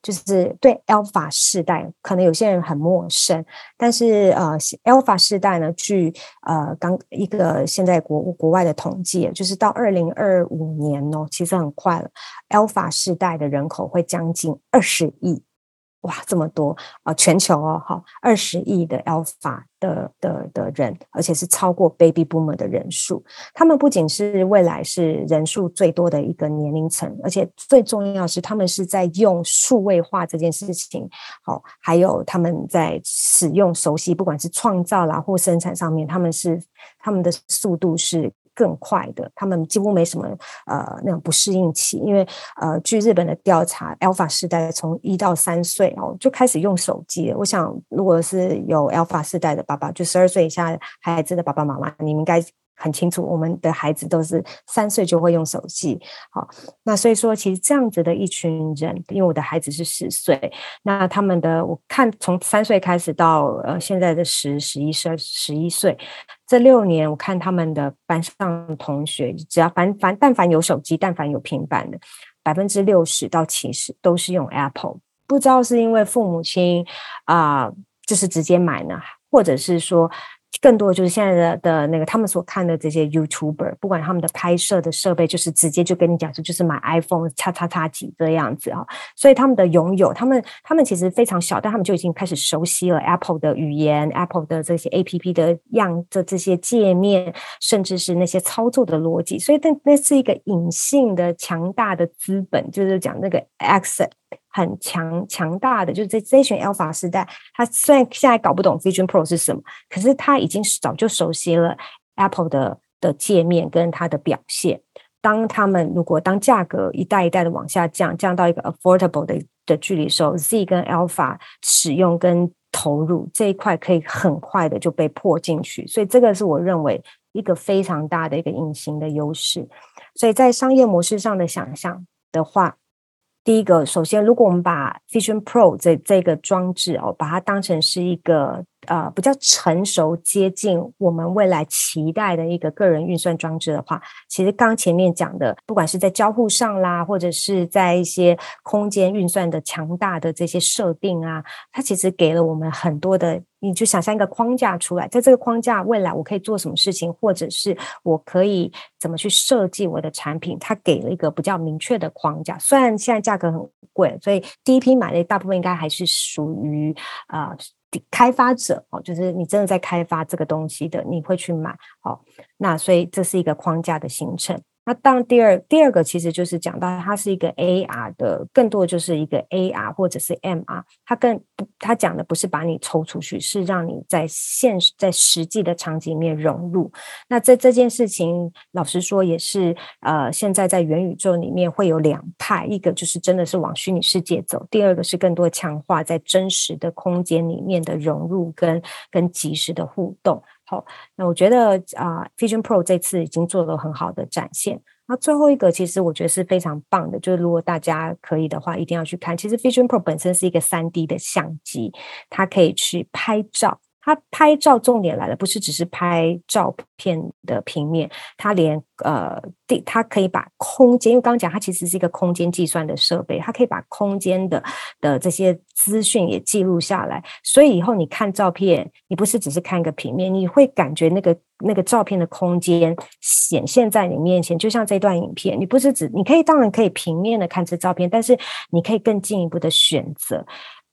就是对 Alpha 世代，可能有些人很陌生，但是呃，Alpha 世代呢，据呃刚一个现在国国外的统计，就是到二零二五年哦，其实很快了，Alpha 世代的人口会将近二十亿。哇，这么多啊！全球哦，哈，二十亿的 Alpha 的的的人，而且是超过 Baby Boomer 的人数。他们不仅是未来是人数最多的一个年龄层，而且最重要是他们是在用数位化这件事情，好，还有他们在使用熟悉，不管是创造啦或生产上面，他们是他们的速度是。更快的，他们几乎没什么呃那种不适应期，因为呃，据日本的调查，Alpha 世代从一到三岁哦就开始用手机了。我想，如果是有 Alpha 世代的爸爸，就十二岁以下孩子的爸爸妈妈，你们该很清楚，我们的孩子都是三岁就会用手机。好，那所以说，其实这样子的一群人，因为我的孩子是十岁，那他们的我看从三岁开始到呃现在的十十一岁十一岁这六年，我看他们的班上同学，只要凡凡但凡有手机，但凡有平板的，百分之六十到七十都是用 Apple。不知道是因为父母亲啊，就是直接买呢，或者是说。更多的就是现在的的那个他们所看的这些 YouTuber，不管他们的拍摄的设备，就是直接就跟你讲说，就是买 iPhone 叉叉叉几这样子哈。所以他们的拥有，他们他们其实非常小，但他们就已经开始熟悉了 Apple 的语言、Apple 的这些 APP 的样的这些界面，甚至是那些操作的逻辑。所以那那是一个隐性的强大的资本，就是讲那个 access。很强强大的，就是这这群 Alpha 时代，他虽然现在搞不懂 Vision Pro 是什么，可是他已经早就熟悉了 Apple 的的界面跟它的表现。当他们如果当价格一代一代的往下降，降到一个 affordable 的的距离时候，Z 跟 Alpha 使用跟投入这一块可以很快的就被破进去，所以这个是我认为一个非常大的一个隐形的优势。所以在商业模式上的想象的话。第一个，首先，如果我们把 Vision Pro 这这个装置哦，把它当成是一个。呃，比较成熟、接近我们未来期待的一个个人运算装置的话，其实刚前面讲的，不管是在交互上啦，或者是在一些空间运算的强大的这些设定啊，它其实给了我们很多的，你就想象一个框架出来，在这个框架未来我可以做什么事情，或者是我可以怎么去设计我的产品，它给了一个比较明确的框架。虽然现在价格很贵，所以第一批买的大部分应该还是属于啊。开发者哦，就是你真的在开发这个东西的，你会去买哦。那所以这是一个框架的形成。那当，第二第二个其实就是讲到它是一个 AR 的，更多的就是一个 AR 或者是 MR，它更不，它讲的不是把你抽出去，是让你在现实在实际的场景里面融入。那在这件事情，老实说也是呃，现在在元宇宙里面会有两派，一个就是真的是往虚拟世界走，第二个是更多强化在真实的空间里面的融入跟跟即时的互动。好，那我觉得啊，Vision Pro 这次已经做了很好的展现。那最后一个，其实我觉得是非常棒的，就是如果大家可以的话，一定要去看。其实 Vision Pro 本身是一个三 D 的相机，它可以去拍照。它拍照重点来了，不是只是拍照片的平面，它连呃，地它可以把空间，因为刚刚讲它其实是一个空间计算的设备，它可以把空间的的这些资讯也记录下来，所以以后你看照片，你不是只是看一个平面，你会感觉那个那个照片的空间显现在你面前，就像这段影片，你不是只你可以当然可以平面的看这照片，但是你可以更进一步的选择，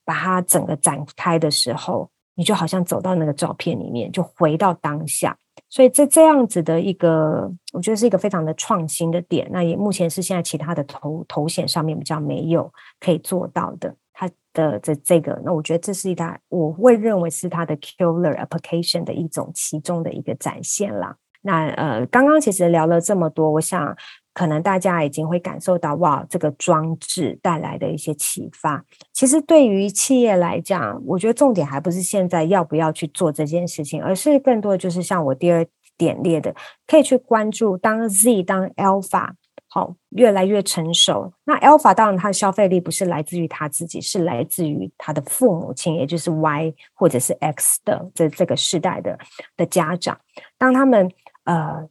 把它整个展开的时候。你就好像走到那个照片里面，就回到当下，所以这这样子的一个，我觉得是一个非常的创新的点。那也目前是现在其他的头头衔上面比较没有可以做到的，它的这这个，那我觉得这是一大，我会认为是它的 killer application 的一种其中的一个展现啦。那呃，刚刚其实聊了这么多，我想。可能大家已经会感受到哇，这个装置带来的一些启发。其实对于企业来讲，我觉得重点还不是现在要不要去做这件事情，而是更多的就是像我第二点列的，可以去关注当 Z 当 Alpha 好越来越成熟。那 Alpha 当然它的消费力不是来自于他自己，是来自于他的父母亲，也就是 Y 或者是 X 的这这个世代的的家长，当他们呃。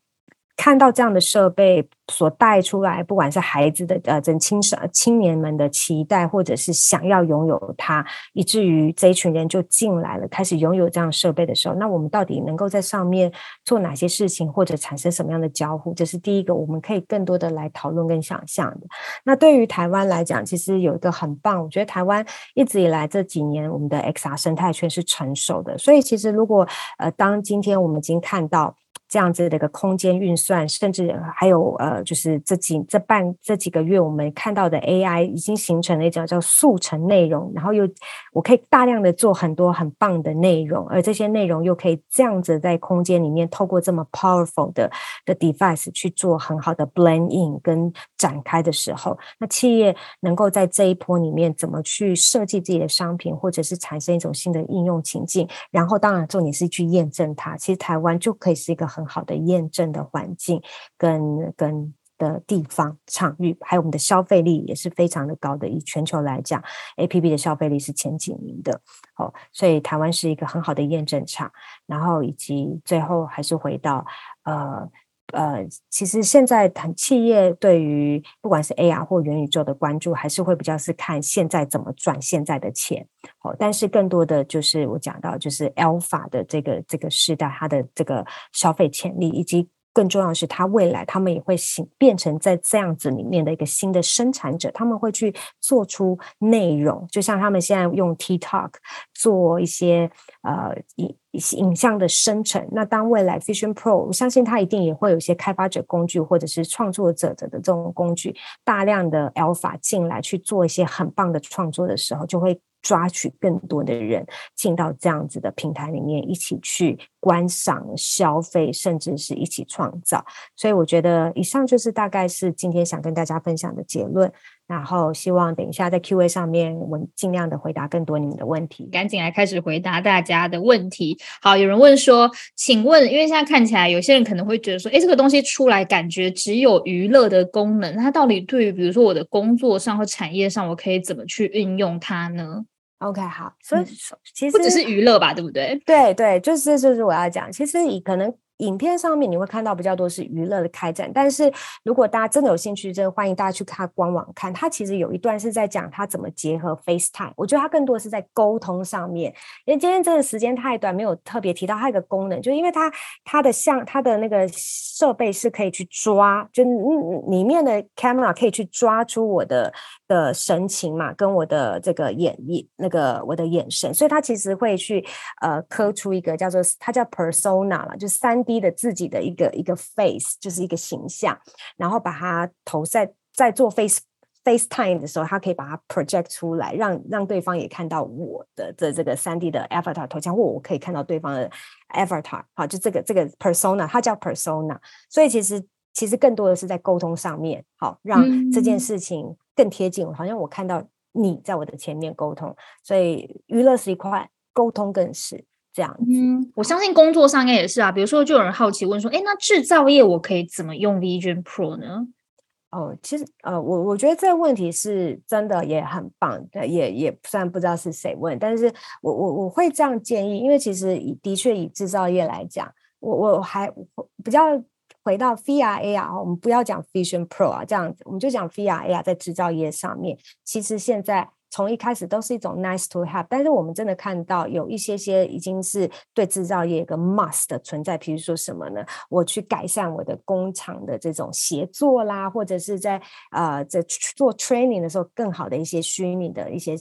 看到这样的设备所带出来，不管是孩子的呃，整青少青年们的期待，或者是想要拥有它，以至于这一群人就进来了，开始拥有这样设备的时候，那我们到底能够在上面做哪些事情，或者产生什么样的交互？这是第一个，我们可以更多的来讨论跟想象的。那对于台湾来讲，其实有一个很棒，我觉得台湾一直以来这几年我们的 XR 生态圈是成熟的，所以其实如果呃，当今天我们已经看到。这样子的一个空间运算，甚至还有呃，就是这几这半这几个月我们看到的 AI 已经形成了一种叫速成内容，然后又我可以大量的做很多很棒的内容，而这些内容又可以这样子在空间里面透过这么 powerful 的的 device 去做很好的 blend in 跟展开的时候，那企业能够在这一波里面怎么去设计自己的商品，或者是产生一种新的应用情境，然后当然重点是去验证它，其实台湾就可以是一个很好的验证的环境跟跟。的地方场域，还有我们的消费力也是非常的高的。以全球来讲，A P P 的消费力是前几名的。哦，所以台湾是一个很好的验证场。然后以及最后还是回到呃呃，其实现在谈企业对于不管是 A R 或元宇宙的关注，还是会比较是看现在怎么赚现在的钱。哦，但是更多的就是我讲到就是 Alpha 的这个这个时代，它的这个消费潜力以及。更重要的是，他未来他们也会形变成在这样子里面的一个新的生产者，他们会去做出内容，就像他们现在用 TikTok 做一些呃影影像的生成。那当未来 Vision Pro，我相信它一定也会有一些开发者工具或者是创作者的这种工具，大量的 Alpha 进来去做一些很棒的创作的时候，就会。抓取更多的人进到这样子的平台里面，一起去观赏、消费，甚至是一起创造。所以我觉得以上就是大概是今天想跟大家分享的结论。然后希望等一下在 Q&A 上面，我尽量的回答更多你们的问题。赶紧来开始回答大家的问题。好，有人问说，请问，因为现在看起来有些人可能会觉得说，哎，这个东西出来感觉只有娱乐的功能，它到底对于比如说我的工作上或产业上，我可以怎么去运用它呢？OK，好，所以其实不只是娱乐吧，对不对？对对，就是就是我要讲，其实你可能。影片上面你会看到比较多是娱乐的开展，但是如果大家真的有兴趣，真的欢迎大家去看官网看。它其实有一段是在讲它怎么结合 FaceTime，我觉得它更多是在沟通上面。因为今天真的时间太短，没有特别提到它一个功能，就因为它它的像它的那个设备是可以去抓，就里面的 camera 可以去抓出我的的神情嘛，跟我的这个眼眼那个我的眼神，所以他其实会去呃刻出一个叫做它叫 persona 了，就三 D 的自己的一个一个 face 就是一个形象，然后把它投在在做 face FaceTime 的时候，他可以把它 project 出来，让让对方也看到我的这这个三 D 的 avatar 头像，或我可以看到对方的 avatar。好，就这个这个 persona，它叫 persona。所以其实其实更多的是在沟通上面，好让这件事情更贴近，好像我看到你在我的前面沟通。所以娱乐是一块，沟通更是。这样，嗯，我相信工作上应该也是啊。比如说，就有人好奇问说：“哎，那制造业我可以怎么用 Vision Pro 呢？”哦，其实呃，我我觉得这个问题是真的也很棒，也也虽然不知道是谁问，但是我我我会这样建议，因为其实的确以制造业来讲，我我还比较回到 VR AR，我们不要讲 Vision Pro 啊，这样子我们就讲 VR AR 在制造业上面，其实现在。从一开始都是一种 nice to have，但是我们真的看到有一些些已经是对制造业一个 must 的存在。比如说什么呢？我去改善我的工厂的这种协作啦，或者是在呃在做 training 的时候，更好的一些虚拟的一些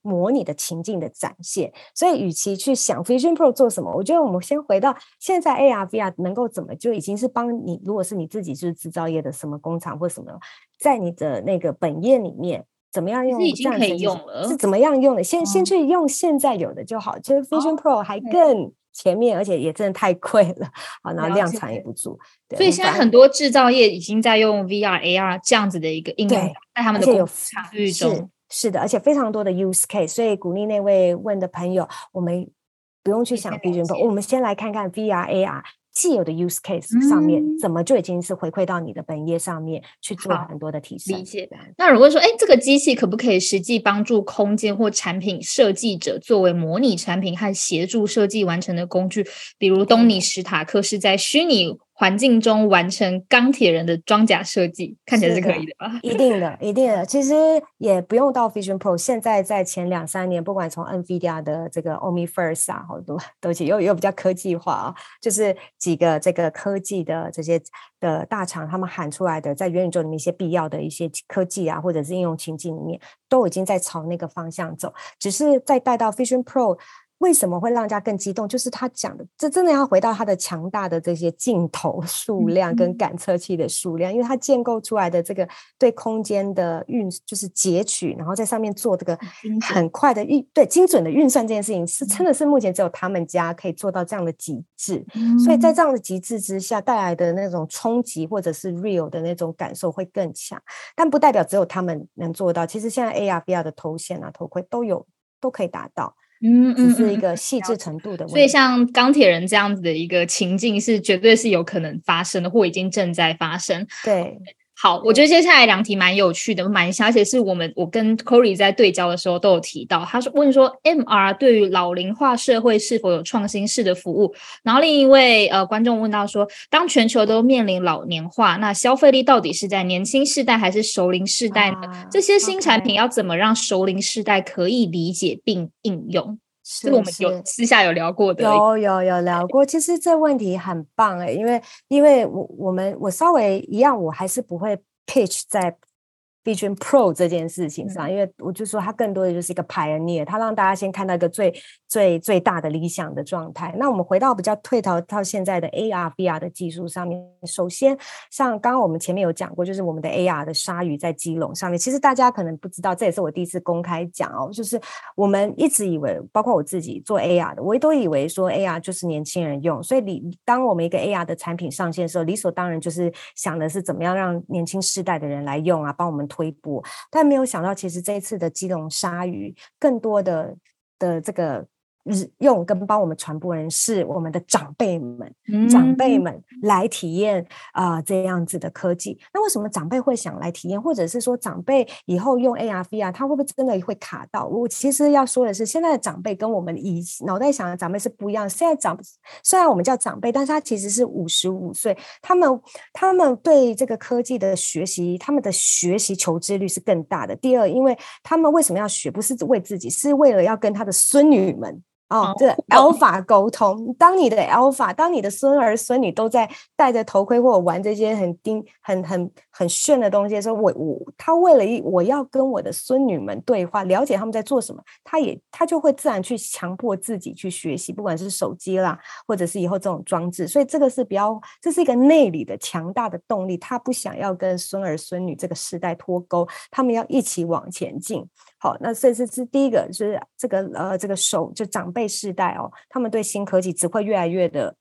模拟的情境的展现。所以，与其去想 Vision Pro 做什么，我觉得我们先回到现在 AR VR 能够怎么就已经是帮你。如果是你自己就是制造业的什么工厂或什么，在你的那个本业里面。怎么样用？已经可以用了。是怎么样用的？先先去用现在有的就好。其实 Vision Pro 还更前面，而且也真的太贵了，好，然后量产也不足。所以现在很多制造业已经在用 VR、AR 这样子的一个应用，在他们的工厂域中。是的，而且非常多的 use case。所以鼓励那位问的朋友，我们不用去想 Vision Pro，我们先来看看 VR、AR。既有的 use case 上面，怎么就已经是回馈到你的本业上面去做很多的提升？理解。那如果说，哎，这个机器可不可以实际帮助空间或产品设计者作为模拟产品和协助设计完成的工具？比如东尼史塔克是在虚拟。环境中完成钢铁人的装甲设计，看起来是可以的吧？一定的，一定的。其实也不用到 Vision Pro，现在在前两三年，不管从 NVIDIA 的这个 Omniverse 啊，好多都起又又比较科技化啊，就是几个这个科技的这些的大厂，他们喊出来的，在元宇宙里面一些必要的一些科技啊，或者是应用情境里面，都已经在朝那个方向走，只是再带到 Vision Pro。为什么会让人家更激动？就是他讲的，这真的要回到他的强大的这些镜头数量跟感测器的数量，因为他建构出来的这个对空间的运，就是截取，然后在上面做这个很快的运，对精准的运算这件事情，是真的是目前只有他们家可以做到这样的极致。所以在这样的极致之下带来的那种冲击或者是 real 的那种感受会更强，但不代表只有他们能做到。其实现在 AR、VR 的头显啊、头盔都有，都可以达到。嗯嗯，是一个细致程度的问题。所以像钢铁人这样子的一个情境，是绝对是有可能发生的，或已经正在发生。对。好，我觉得接下来两题蛮有趣的，蛮像而且是我们我跟 Corey 在对焦的时候都有提到。他说问说，MR 对于老龄化社会是否有创新式的服务？然后另一位呃观众问到说，当全球都面临老年化，那消费力到底是在年轻世代还是熟龄世代呢？这些新产品要怎么让熟龄世代可以理解并应用？是我们有私下有聊过的，有有有聊过。其实这问题很棒哎，因为因为我我们我稍微一样，我还是不会 pitch 在。Vision Pro 这件事情上，因为我就说它更多的就是一个 pioneer，它让大家先看到一个最最最大的理想的状态。那我们回到比较退逃到现在的 AR VR 的技术上面，首先像刚刚我们前面有讲过，就是我们的 AR 的鲨鱼在基隆上面，其实大家可能不知道，这也是我第一次公开讲哦，就是我们一直以为，包括我自己做 AR 的，我也都以为说 AR 就是年轻人用，所以你当我们一个 AR 的产品上线的时候，理所当然就是想的是怎么样让年轻世代的人来用啊，帮我们。推波，但没有想到，其实这一次的基隆鲨鱼，更多的的这个。日用跟帮我们传播人是我们的长辈们，长辈们来体验啊这样子的科技。那为什么长辈会想来体验，或者是说长辈以后用 AR VR，他会不会真的会卡到？我其实要说的是，现在的长辈跟我们以脑袋想的长辈是不一样。现在长虽然我们叫长辈，但是他其实是五十五岁，他们他们对这个科技的学习，他们的学习求知率是更大的。第二，因为他们为什么要学？不是为自己，是为了要跟他的孙女们。哦，这 alpha 沟通，当你的 alpha，当你的孙儿孙女都在戴着头盔或者玩这些很丁、很很很炫的东西的时候，我我他为了一我要跟我的孙女们对话，了解他们在做什么，他也他就会自然去强迫自己去学习，不管是手机啦，或者是以后这种装置，所以这个是比较，这是一个内里的强大的动力，他不想要跟孙儿孙女这个时代脱钩，他们要一起往前进。好，那这是是第一个，就是这个呃，这个手就长辈世代哦，他们对新科技只会越来越的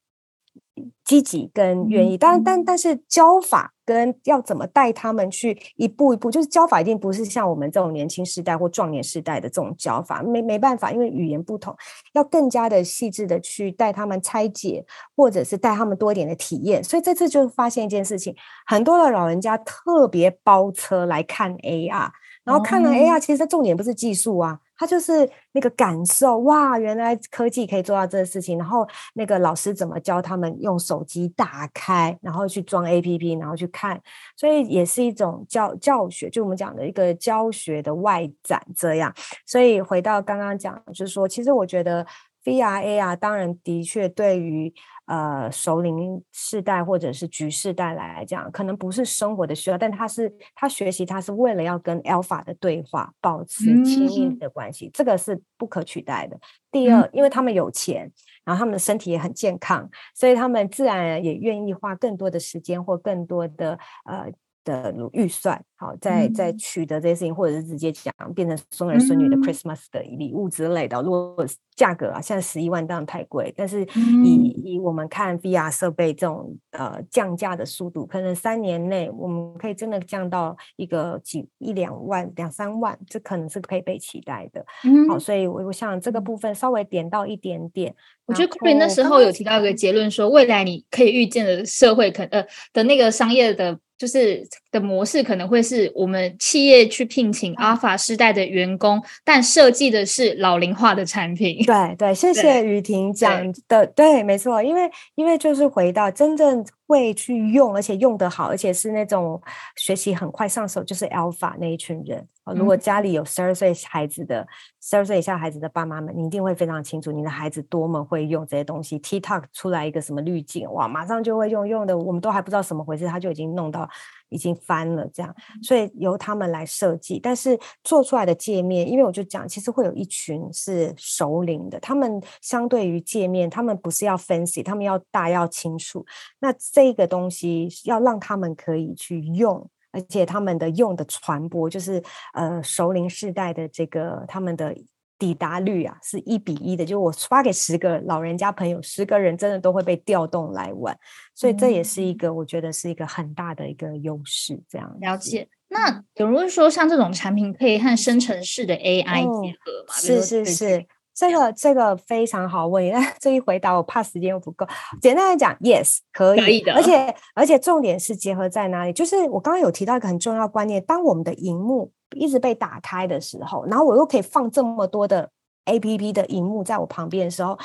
积极跟愿意。但但但是教法跟要怎么带他们去一步一步，就是教法一定不是像我们这种年轻世代或壮年世代的这种教法，没没办法，因为语言不同，要更加的细致的去带他们拆解，或者是带他们多一点的体验。所以这次就发现一件事情，很多的老人家特别包车来看 AR。然后看了 AR，其实重点不是技术啊，它就是那个感受哇，原来科技可以做到这个事情。然后那个老师怎么教他们用手机打开，然后去装 APP，然后去看，所以也是一种教教学，就我们讲的一个教学的外展这样。所以回到刚刚讲，就是说，其实我觉得 VR AR 当然的确对于。呃，首领世代或者是局世代来讲，可能不是生活的需要，但他是他学习，他是为了要跟 Alpha 的对话，保持亲密的关系，这个是不可取代的。第二，因为他们有钱，然后他们的身体也很健康，所以他们自然也愿意花更多的时间或更多的呃。的预算，好，在在取得这些事情，或者是直接讲变成孙儿孙女的 Christmas 的礼物之类的。如果价格啊，现在十一万当然太贵，但是以以我们看 VR 设备这种呃降价的速度，可能三年内我们可以真的降到一个几一两万、两三万，这可能是可以被期待的。好，所以我我想这个部分稍微点到一点点。我觉得 Corey 那时候有提到一个结论，说未来你可以预见的社会可呃的那个商业的。就是的模式可能会是我们企业去聘请阿尔法时代的员工，但设计的是老龄化的产品。对对，谢谢雨婷讲的，对，没错，因为因为就是回到真正。会去用，而且用得好，而且是那种学习很快上手，就是 Alpha 那一群人啊。如果家里有十二岁孩子的、十二岁以下孩子的爸妈们，你一定会非常清楚你的孩子多么会用这些东西。TikTok 出来一个什么滤镜，哇，马上就会用，用的我们都还不知道什么回事，他就已经弄到。已经翻了，这样，所以由他们来设计，但是做出来的界面，因为我就讲，其实会有一群是熟龄的，他们相对于界面，他们不是要 fancy，他们要大要清楚，那这个东西要让他们可以去用，而且他们的用的传播，就是呃熟龄世代的这个他们的。抵达率啊是一比一的，就我发给十个老人家朋友，十个人真的都会被调动来玩，所以这也是一个我觉得是一个很大的一个优势。这样了解。那有人说，像这种产品可以和生成式的 AI 结合吗？是是是。这个这个非常好问，但 这一回答我怕时间又不够。简单来讲，yes 可以，可以的而且而且重点是结合在哪里？就是我刚刚有提到一个很重要的观念，当我们的荧幕一直被打开的时候，然后我又可以放这么多的 A P P 的荧幕在我旁边的时候，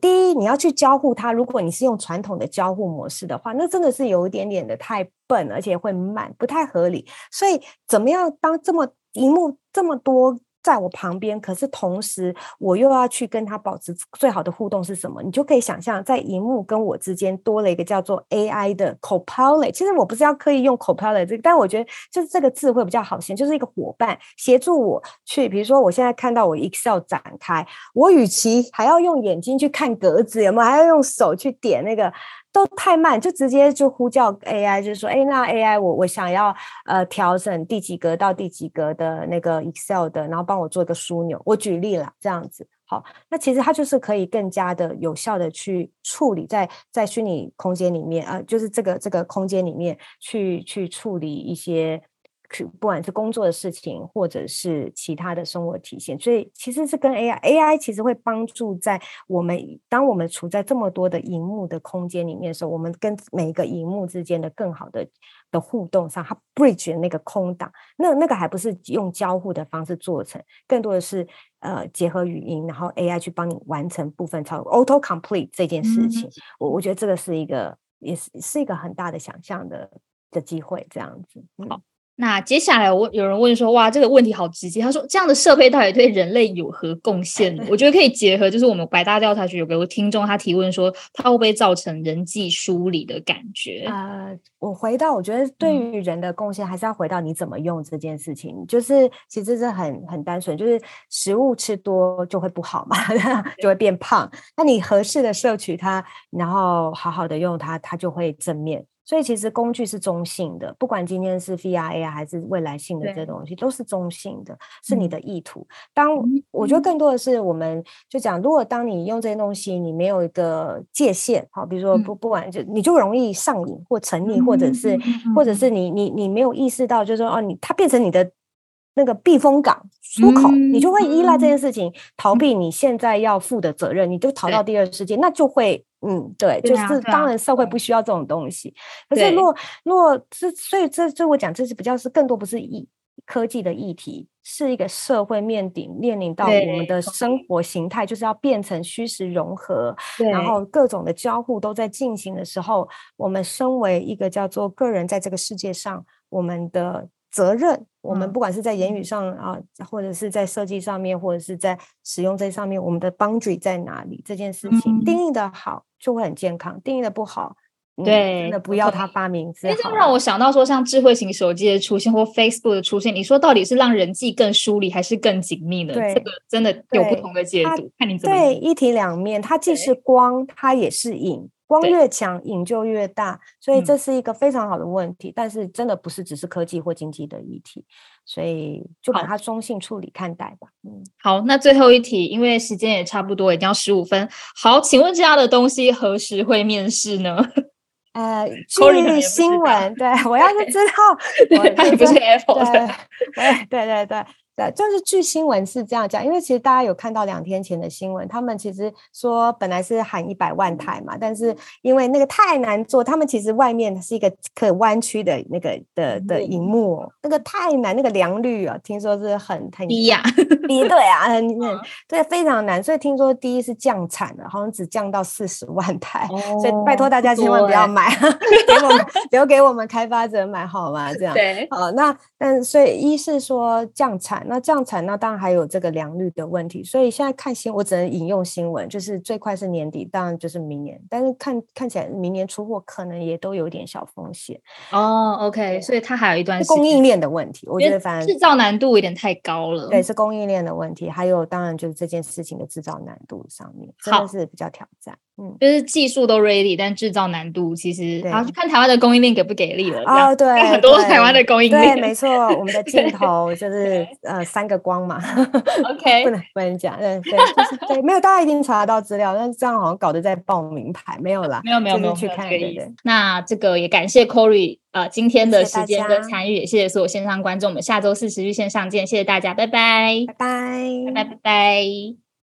第一你要去交互它，如果你是用传统的交互模式的话，那真的是有一点点的太笨，而且会慢，不太合理。所以怎么样当这么荧幕这么多？在我旁边，可是同时我又要去跟他保持最好的互动是什么？你就可以想象，在荧幕跟我之间多了一个叫做 AI 的 Copilot。其实我不是要刻意用 Copilot 这个，但我觉得就是这个字会比较好写，就是一个伙伴协助我去。比如说，我现在看到我 Excel 展开，我与其还要用眼睛去看格子，有没有还要用手去点那个？都太慢，就直接就呼叫 AI，就是说，哎，那 AI 我我想要呃调整第几格到第几格的那个 Excel 的，然后帮我做一个枢纽。我举例了这样子，好，那其实它就是可以更加的有效的去处理在在虚拟空间里面啊，就是这个这个空间里面去去处理一些。去不管是工作的事情，或者是其他的生活体现，所以其实是跟 AI，AI 其实会帮助在我们当我们处在这么多的荧幕的空间里面的时候，我们跟每一个荧幕之间的更好的的互动上，它 bridge 的那个空档，那那个还不是用交互的方式做成，更多的是呃结合语音，然后 AI 去帮你完成部分操作，auto complete 这件事情，我我觉得这个是一个也是是一个很大的想象的的机会，这样子，好。那接下来我有人问说，哇，这个问题好直接。他说，这样的设备到底对人类有何贡献？我觉得可以结合，就是我们百大调查局有个听众他提问说，它会不会造成人际疏离的感觉？呃，我回到，我觉得对于人的贡献，还是要回到你怎么用这件事情。就是其实是很很单纯，就是食物吃多就会不好嘛，就会变胖。那你合适的摄取它，然后好好的用它，它就会正面。所以其实工具是中性的，不管今天是 VRA 还是未来性的这东西，都是中性的，是你的意图。当我觉得更多的是，我们就讲，如果当你用这些东西，你没有一个界限，好，比如说不不管就你就容易上瘾或沉溺，或者是或者是你你你没有意识到，就是说哦，你它变成你的。那个避风港出口，你就会依赖这件事情，逃避你现在要负的责任，你就逃到第二世界，那就会，嗯，对，就是当然社会不需要这种东西。可是若若这，所以这这我讲这是比较是更多不是议科技的议题，是一个社会面顶面临到我们的生活形态，就是要变成虚实融合，然后各种的交互都在进行的时候，我们身为一个叫做个人在这个世界上，我们的。责任，我们不管是在言语上啊，或者是在设计上面，或者是在使用这上面，我们的 boundary 在哪里？这件事情定义的好，就会很健康；定义的不好，对，真的不要他发明。这让我想到说，像智慧型手机的出现或 Facebook 的出现，你说到底是让人际更疏离，还是更紧密呢？这个真的有不同的解读，看你怎么。对，一体两面，它既是光，它也是影。光越强，影就越大，所以这是一个非常好的问题。但是真的不是只是科技或经济的议题，所以就把它中性处理看待吧。嗯，好，那最后一题，因为时间也差不多，已经要十五分。好，请问这样的东西何时会面试呢？呃，据新闻，对我要是知道，它也不是 Apple 的，对对对对。对，就是据新闻是这样讲，因为其实大家有看到两天前的新闻，他们其实说本来是喊一百万台嘛，但是因为那个太难做，他们其实外面是一个可弯曲的那个的的荧幕，那个太难，那个良率啊，听说是很很低呀，低对啊，很 很对，非常难，所以听说第一是降产了，好像只降到四十万台，所以拜托大家千万不要买，给我们留给我们开发者买好吗？这样对，好，那但所以一是说降产。那这样产，那当然还有这个良率的问题，所以现在看新，我只能引用新闻，就是最快是年底，当然就是明年，但是看看起来明年出货可能也都有点小风险哦。OK，所以它还有一段供应链的问题，我觉得反正制造难度有点太高了。对，是供应链的问题，还有当然就是这件事情的制造难度上面，真的是比较挑战。嗯，就是技术都 ready，但制造难度其实，然后看台湾的供应链给不给力了。哦，对，很多台湾的供应链，对，没错，我们的 镜头就是呃三个光嘛。OK，不能不能讲，对对，就是对，没有，大家一定查得到资料，但是这样好像搞得在报名牌，没有啦，没有没有没有去看。那这个也感谢 Corey 呃今天的时间跟参与，也谢谢所有线上观众，我们下周四持续线上见，谢谢大家，拜拜，拜拜，拜拜拜拜。